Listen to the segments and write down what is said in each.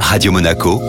Radio Monaco,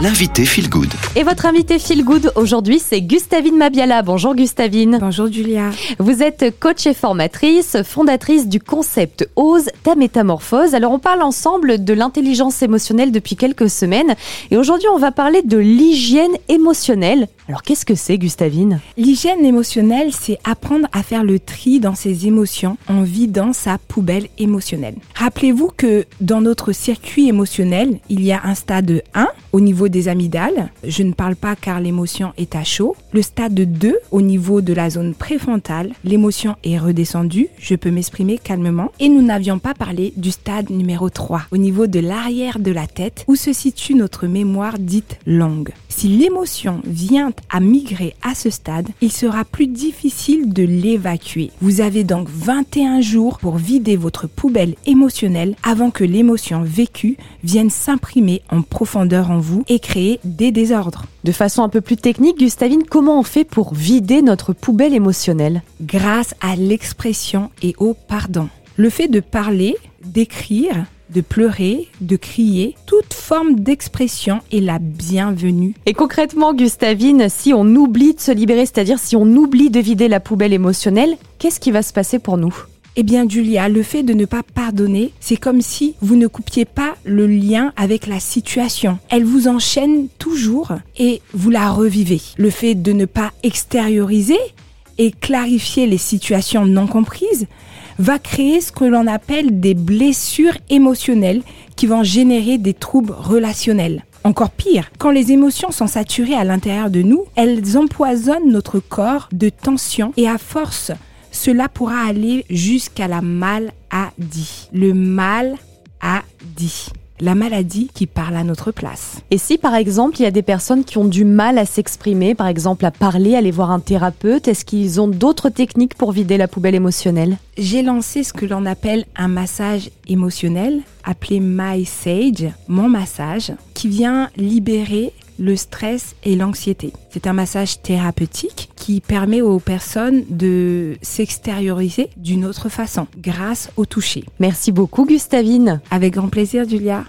l'invité Feel Good. Et votre invité Feel Good aujourd'hui, c'est Gustavine Mabiala. Bonjour Gustavine. Bonjour Julia. Vous êtes coach et formatrice, fondatrice du concept Ose ta métamorphose. Alors on parle ensemble de l'intelligence émotionnelle depuis quelques semaines et aujourd'hui on va parler de l'hygiène émotionnelle. Alors qu'est-ce que c'est Gustavine? L'hygiène émotionnelle, c'est apprendre à faire le tri dans ses émotions en vidant sa poubelle émotionnelle. Rappelez-vous que dans notre circuit émotionnel, il y a un stade 1 au niveau des amygdales. Je ne parle pas car l'émotion est à chaud. Le stade 2 au niveau de la zone préfrontale, l'émotion est redescendue, je peux m'exprimer calmement. Et nous n'avions pas parlé du stade numéro 3 au niveau de l'arrière de la tête où se situe notre mémoire dite longue. Si l'émotion vient à migrer à ce stade, il sera plus difficile de l'évacuer. Vous avez donc 21 jours pour vider votre poubelle émotionnelle avant que l'émotion vécue vienne s'imprimer en profondeur en vous et créer des désordres. De façon un peu plus technique, Gustavine, comment on fait pour vider notre poubelle émotionnelle? Grâce à l'expression et au pardon. Le fait de parler, d'écrire, de pleurer, de crier, toute forme d'expression est la bienvenue. Et concrètement, Gustavine, si on oublie de se libérer, c'est-à-dire si on oublie de vider la poubelle émotionnelle, qu'est-ce qui va se passer pour nous? Eh bien, Julia, le fait de ne pas pardonner, c'est comme si vous ne coupiez pas le lien avec la situation. Elle vous enchaîne toujours et vous la revivez. Le fait de ne pas extérioriser et clarifier les situations non comprises va créer ce que l'on appelle des blessures émotionnelles qui vont générer des troubles relationnels. Encore pire, quand les émotions sont saturées à l'intérieur de nous, elles empoisonnent notre corps de tension et à force, cela pourra aller jusqu'à la maladie. Le mal a dit la maladie qui parle à notre place. Et si par exemple il y a des personnes qui ont du mal à s'exprimer, par exemple à parler, aller voir un thérapeute, est-ce qu'ils ont d'autres techniques pour vider la poubelle émotionnelle? J'ai lancé ce que l'on appelle un massage émotionnel, appelé My Sage, mon massage, qui vient libérer le stress et l'anxiété. C'est un massage thérapeutique qui permet aux personnes de s'extérioriser d'une autre façon grâce au toucher. Merci beaucoup Gustavine. Avec grand plaisir Julia.